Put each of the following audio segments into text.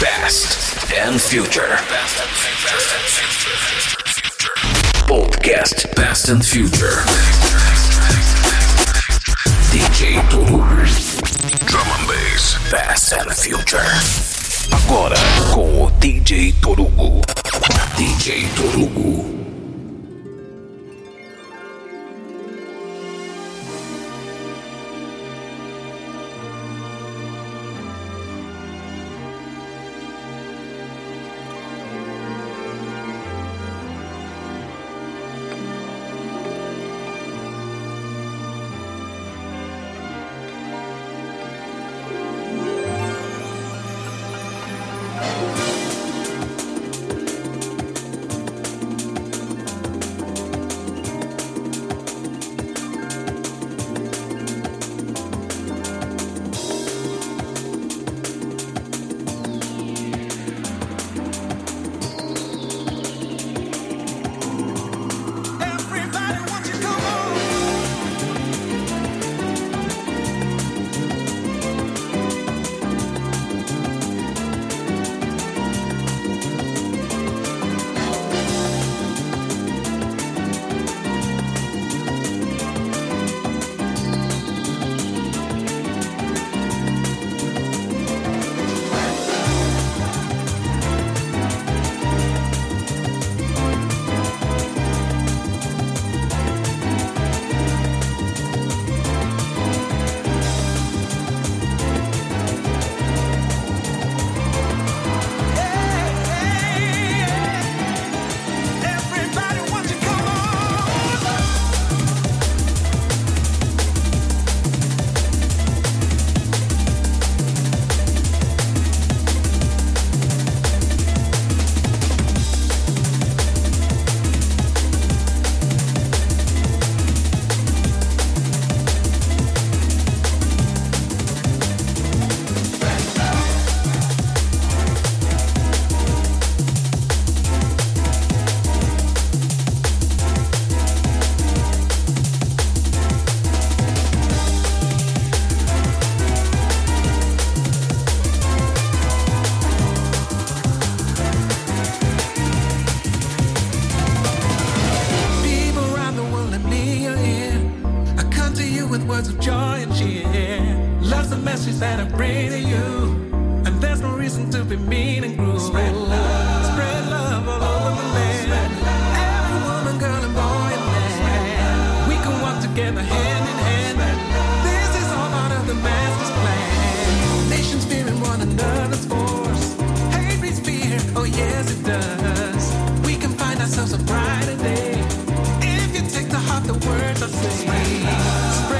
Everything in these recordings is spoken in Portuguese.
Past and Future. Podcast Past and Future. DJ Toru. Drum and Bass. Past and Future. Agora com o DJ Torugo. DJ Torugo. worth a thing.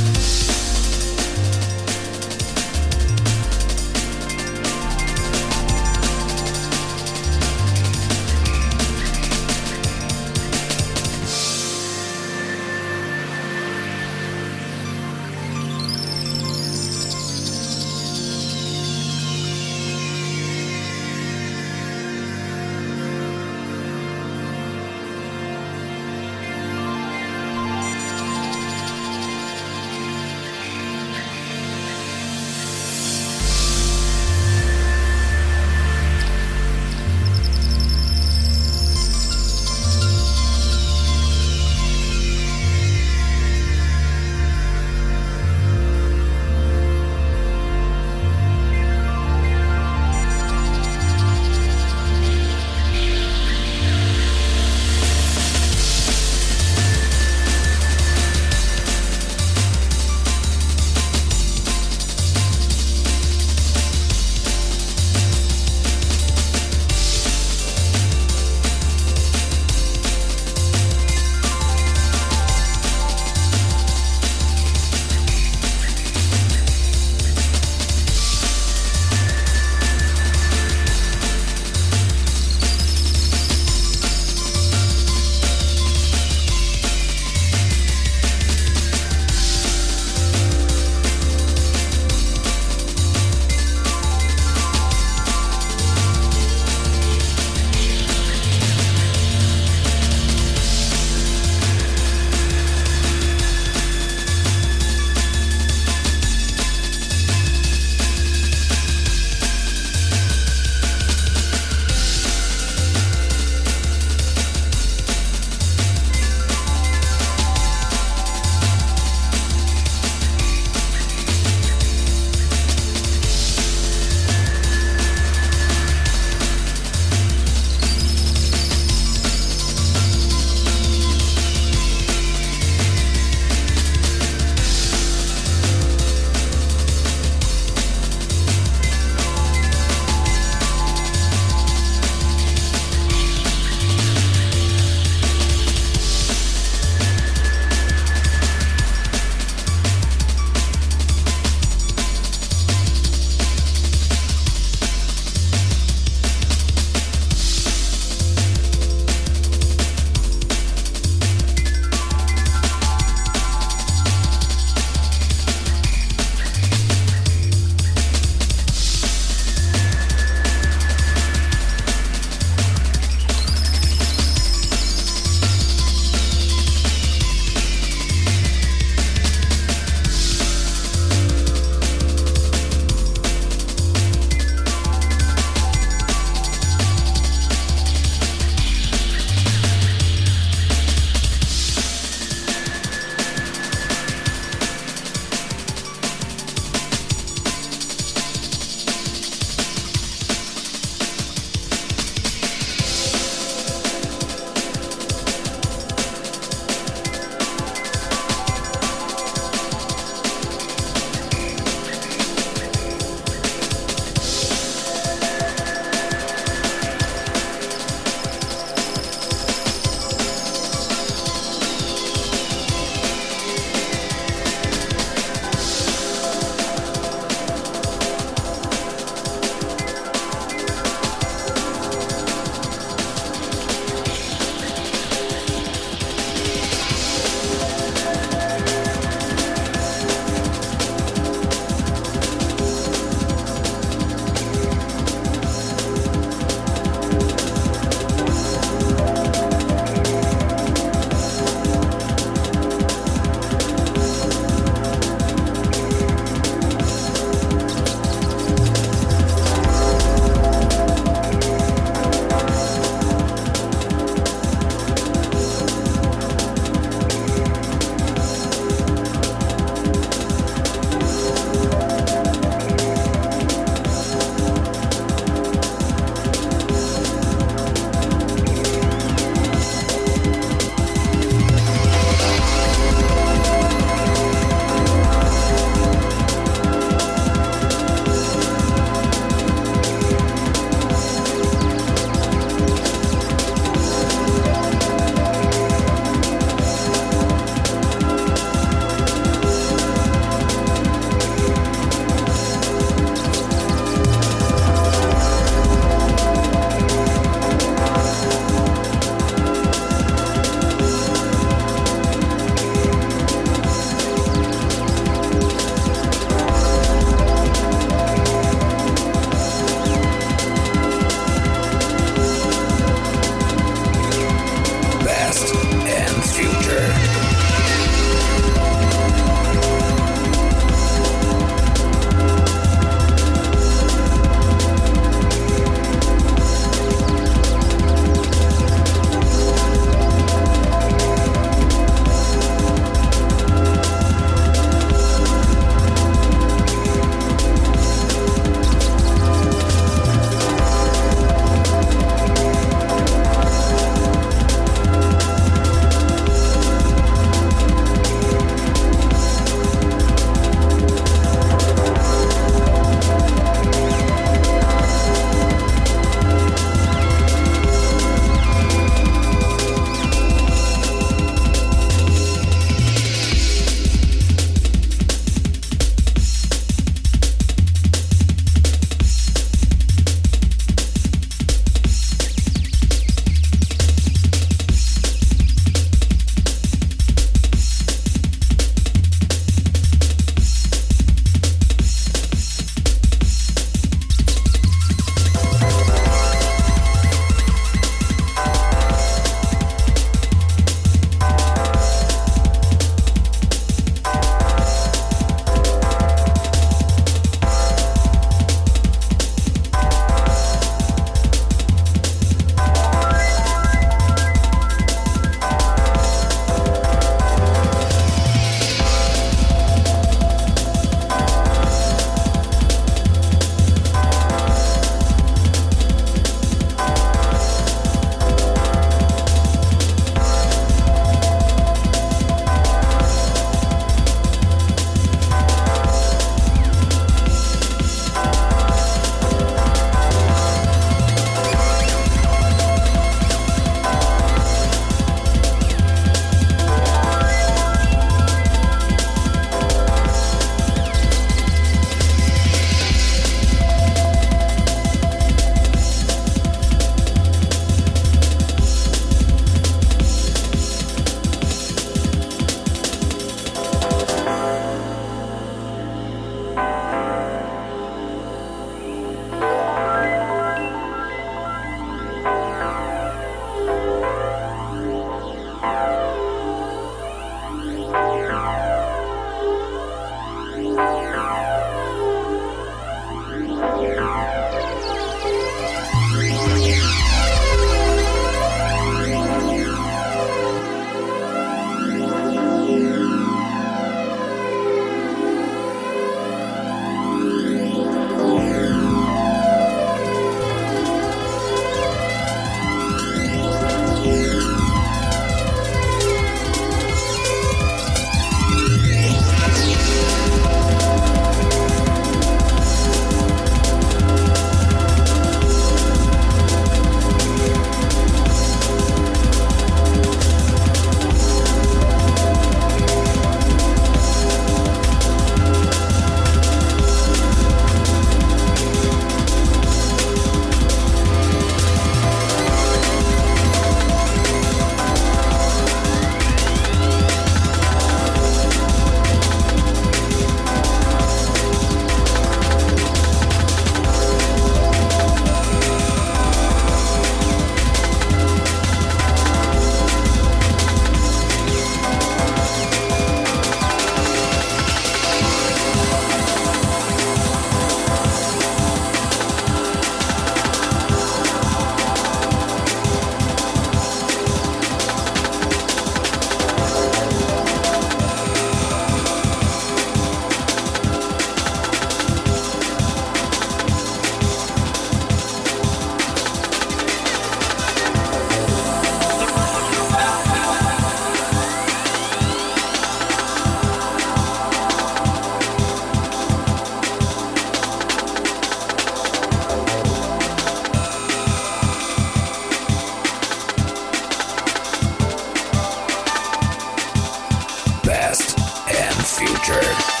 past and future.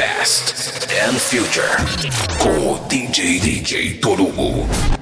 Past and Future com o DJ DJ Torugo.